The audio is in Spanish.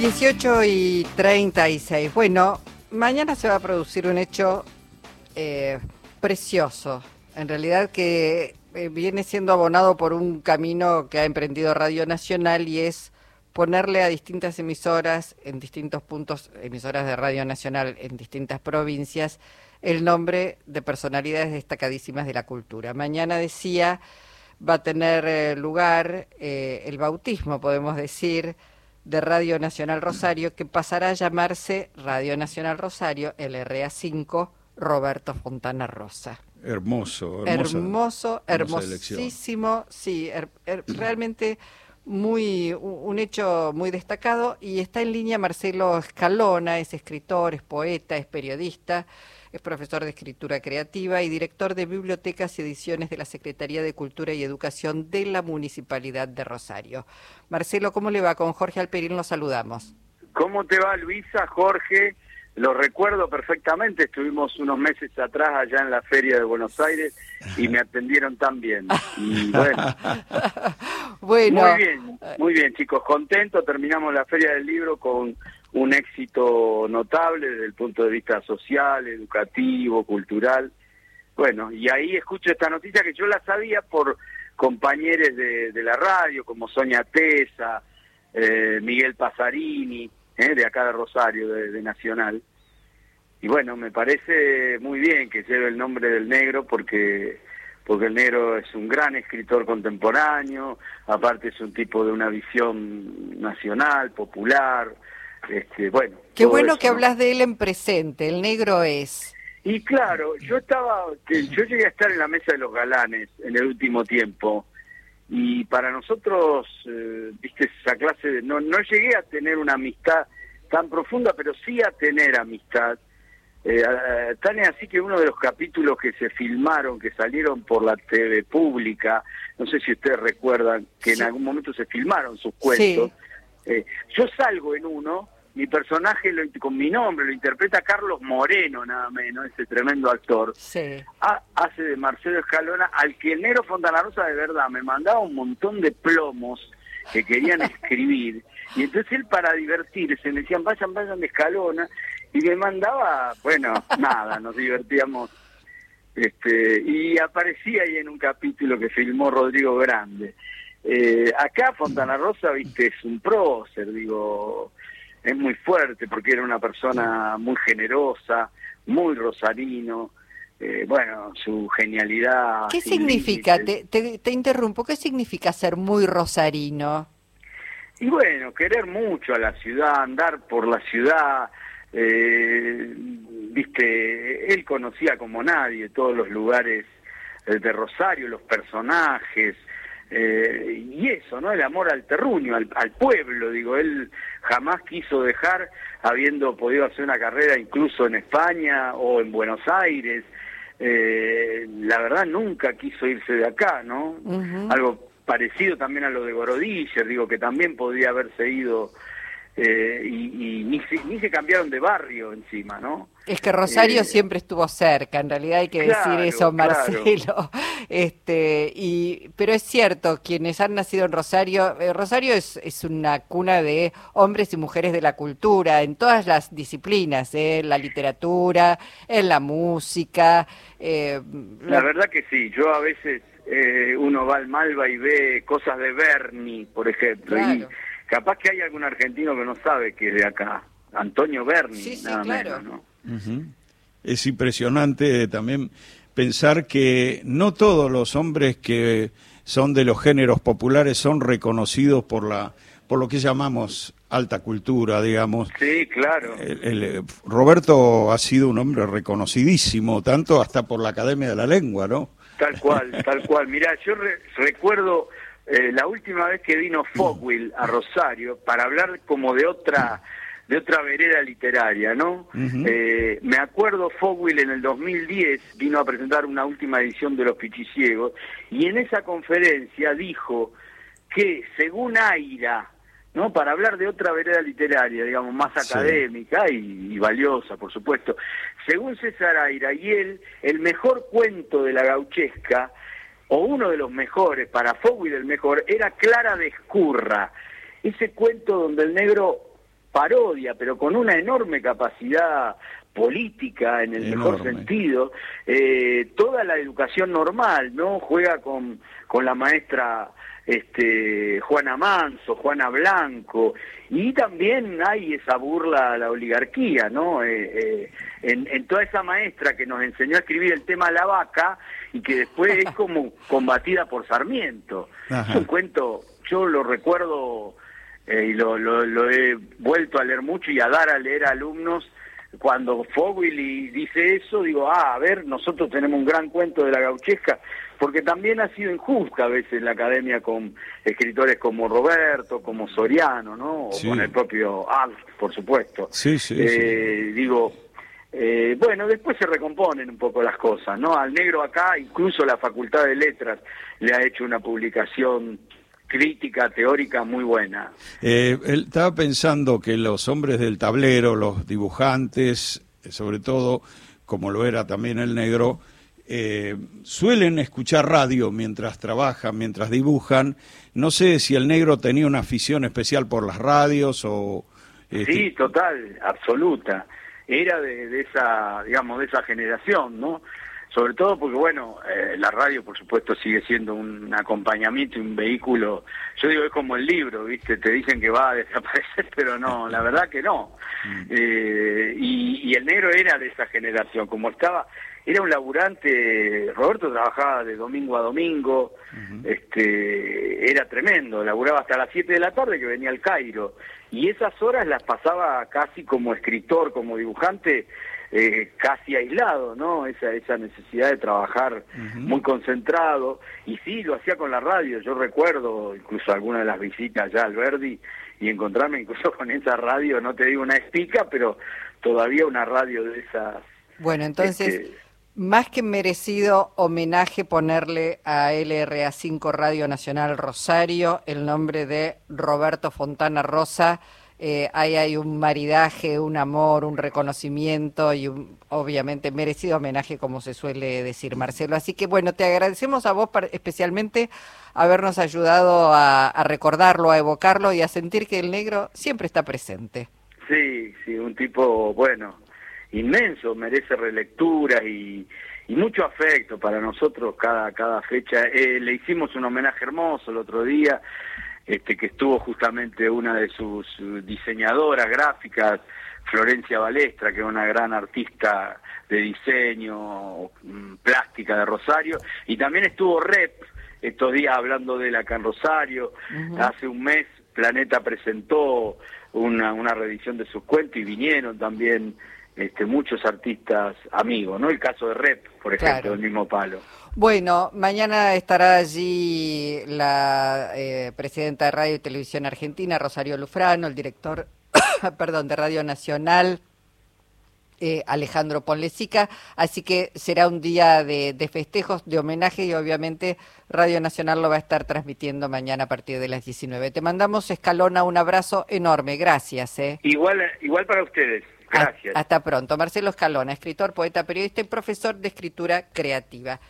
18 y 36. Bueno, mañana se va a producir un hecho eh, precioso. En realidad que eh, viene siendo abonado por un camino que ha emprendido Radio Nacional y es ponerle a distintas emisoras en distintos puntos, emisoras de Radio Nacional en distintas provincias, el nombre de personalidades destacadísimas de la cultura. Mañana decía va a tener eh, lugar eh, el bautismo, podemos decir, de Radio Nacional Rosario, que pasará a llamarse Radio Nacional Rosario, LRA5, Roberto Fontana Rosa. Hermoso, hermoso, hermosísimo, sí, realmente muy un hecho muy destacado y está en línea Marcelo Escalona, es escritor, es poeta, es periodista es profesor de escritura creativa y director de bibliotecas y ediciones de la Secretaría de Cultura y Educación de la Municipalidad de Rosario. Marcelo, ¿cómo le va? Con Jorge Alperín lo saludamos. ¿Cómo te va, Luisa, Jorge? Lo recuerdo perfectamente, estuvimos unos meses atrás allá en la Feria de Buenos Aires y me atendieron tan bien. Y bueno, bueno. Muy bien, muy bien, chicos, contento. Terminamos la Feria del Libro con un éxito notable desde el punto de vista social, educativo, cultural. Bueno, y ahí escucho esta noticia que yo la sabía por compañeros de, la radio, como Sonia Tesa, eh, Miguel Pasarini, eh, de acá de Rosario, de, Nacional. Y bueno, me parece muy bien que lleve el nombre del negro porque porque el negro es un gran escritor contemporáneo, aparte es un tipo de una visión nacional, popular, este, bueno. Qué bueno que hablas de él en presente, el negro es. Y claro, yo estaba, yo llegué a estar en la mesa de los galanes en el último tiempo y para nosotros, eh, viste, esa clase de, no, no llegué a tener una amistad tan profunda, pero sí a tener amistad. Eh, tan es así que uno de los capítulos que se filmaron, que salieron por la TV pública, no sé si ustedes recuerdan que en algún momento se filmaron sus cuentos, eh, yo salgo en uno, mi personaje lo, con mi nombre lo interpreta Carlos Moreno, nada menos, ese tremendo actor. hace de Marcelo Escalona, al que el Nero Fontana Rosa de verdad me mandaba un montón de plomos que querían escribir. Y entonces él para divertirse me decían, vayan, vayan de Escalona. Y me mandaba, bueno, nada, nos divertíamos. Este, y aparecía ahí en un capítulo que filmó Rodrigo Grande. Eh, acá Fontana Rosa, viste, es un prócer, digo, es muy fuerte porque era una persona muy generosa, muy rosarino. Eh, bueno, su genialidad. ¿Qué significa, te, te, interrumpo, qué significa ser muy rosarino? Y bueno, querer mucho a la ciudad, andar por la ciudad, eh, viste, él conocía como nadie todos los lugares de Rosario, los personajes, eh, y eso, ¿no? El amor al terruño, al, pueblo, digo, él jamás quiso dejar, habiendo podido hacer una carrera incluso en España o en Buenos Aires, eh, la verdad nunca quiso irse de acá, ¿no? Algo parecido también a lo de Gorodiller, digo, que también podría haberse ido eh, y, ni, se, cambiaron de barrio encima, ¿no? Es que Rosario eh, siempre estuvo cerca, en realidad hay que decir eso, Marcelo. Este, y, pero es cierto, quienes han nacido en Rosario, eh, Rosario es, es una cuna de hombres y mujeres de la cultura, en todas las disciplinas, en la literatura, en la música. la... verdad que sí, yo a veces uno va al Malva y ve cosas de Bernie, por ejemplo, y Capaz que hay algún argentino que no sabe que es de acá. Antonio Berni, nada menos, ¿no? Es impresionante también pensar que no todos los hombres que son de los géneros populares son reconocidos por la por lo que llamamos alta cultura, digamos. Sí, claro. Roberto ha sido un hombre reconocidísimo, tanto hasta por la Academia de la Lengua, ¿no? Tal cual, tal cual. Mira, yo recuerdo eh, la última vez que vino Fogwill a Rosario para hablar como de otra de otra vereda literaria, ¿no? Eh, me acuerdo Fogwill en el 2010 vino a presentar una última edición de Los Pichiciegos y en esa conferencia dijo que según Aira, ¿no? Para hablar de otra vereda literaria, digamos, más académica y, y, valiosa, por supuesto. Según César Aira y él, el mejor cuento de la gauchesca o uno de los mejores, para y del mejor, era Clara de Escurra, ese cuento donde el negro parodia, pero con una enorme capacidad política en el mejor sentido, eh, toda la educación normal, ¿no? Juega con, con la maestra este, Juana Manso, Juana Blanco, y también hay esa burla a la oligarquía, ¿no? Eh, eh, en, en, toda esa maestra que nos enseñó a escribir el tema La Vaca y que después es como combatida por Sarmiento. Es un cuento, yo lo recuerdo y lo, lo, lo he vuelto a leer mucho y a dar a leer a alumnos cuando Fogwill dice eso, digo, ah, a ver, nosotros tenemos un gran cuento de la gauchesca, porque también ha sido injusta a veces la academia con escritores como Roberto, como Soriano, ¿no? O con el propio Alf, por supuesto. Sí, sí, eh, Digo, eh, bueno, después se recomponen un poco las cosas, ¿no? Al negro acá, incluso la Facultad de Letras le ha hecho una publicación crítica teórica muy buena. Eh, él estaba pensando que los hombres del tablero, los dibujantes, sobre todo, como lo era también el negro, eh, suelen escuchar radio mientras trabajan, mientras dibujan. No sé si el negro tenía una afición especial por las radios o... Este sí, total, absoluta. Era de, de, esa, digamos, de esa generación, ¿no? sobre todo porque, bueno, eh, la radio, por supuesto, sigue siendo un acompañamiento y un vehículo. Yo digo, es como el libro, ¿viste? Te dicen que va a desaparecer, pero no, la verdad que no. Mm. Eh, y, el negro era de esa generación, como estaba, era un laburante, Roberto trabajaba de domingo a domingo, este, era tremendo, laburaba hasta las 7 de la tarde que venía al Cairo, y esas horas las pasaba casi como escritor, como dibujante, eh, casi aislado, ¿no? Esa, esa necesidad de trabajar muy concentrado. Y sí, lo hacía con la radio. Yo recuerdo incluso algunas de las visitas ya al Verdi y encontrarme incluso con esa radio, no te digo una espica, pero todavía una radio de esas. Bueno, entonces. Este, más que merecido homenaje ponerle a LRA5 Radio Nacional Rosario el nombre de Roberto Fontana Rosa, eh, ahí hay un maridaje, un amor, un reconocimiento y un, obviamente merecido homenaje, como se suele decir, Marcelo. Así que bueno, te agradecemos a vos especialmente habernos ayudado a, recordarlo, a evocarlo y a sentir que el negro siempre está presente. Sí, sí, un tipo, bueno, inmenso, merece relectura y, mucho afecto para nosotros cada, cada fecha. Eh, le hicimos un homenaje hermoso el otro día este, que estuvo justamente una de sus diseñadoras gráficas, Florencia Balestra, que es una gran artista de diseño, mm, plástica de Rosario, y también estuvo Rep estos días hablando de la acá en Rosario, hace un mes Planeta presentó una, una reedición de sus cuentos y vinieron también este, muchos artistas amigos, ¿no? El caso de Rep, por ejemplo, del mismo palo. Bueno, mañana estará allí la eh, presidenta de Radio y Televisión Argentina, Rosario Lufrano, el director, perdón, de Radio Nacional, eh, Alejandro Ponlesica, así que será un día de, festejos, de homenaje y obviamente Radio Nacional lo va a estar transmitiendo mañana a partir de las 19. Te mandamos, Escalona, un abrazo enorme, gracias. Eh. Igual, igual para ustedes. Gracias. hasta pronto. Marcelo Escalona, escritor, poeta, periodista y profesor de escritura creativa.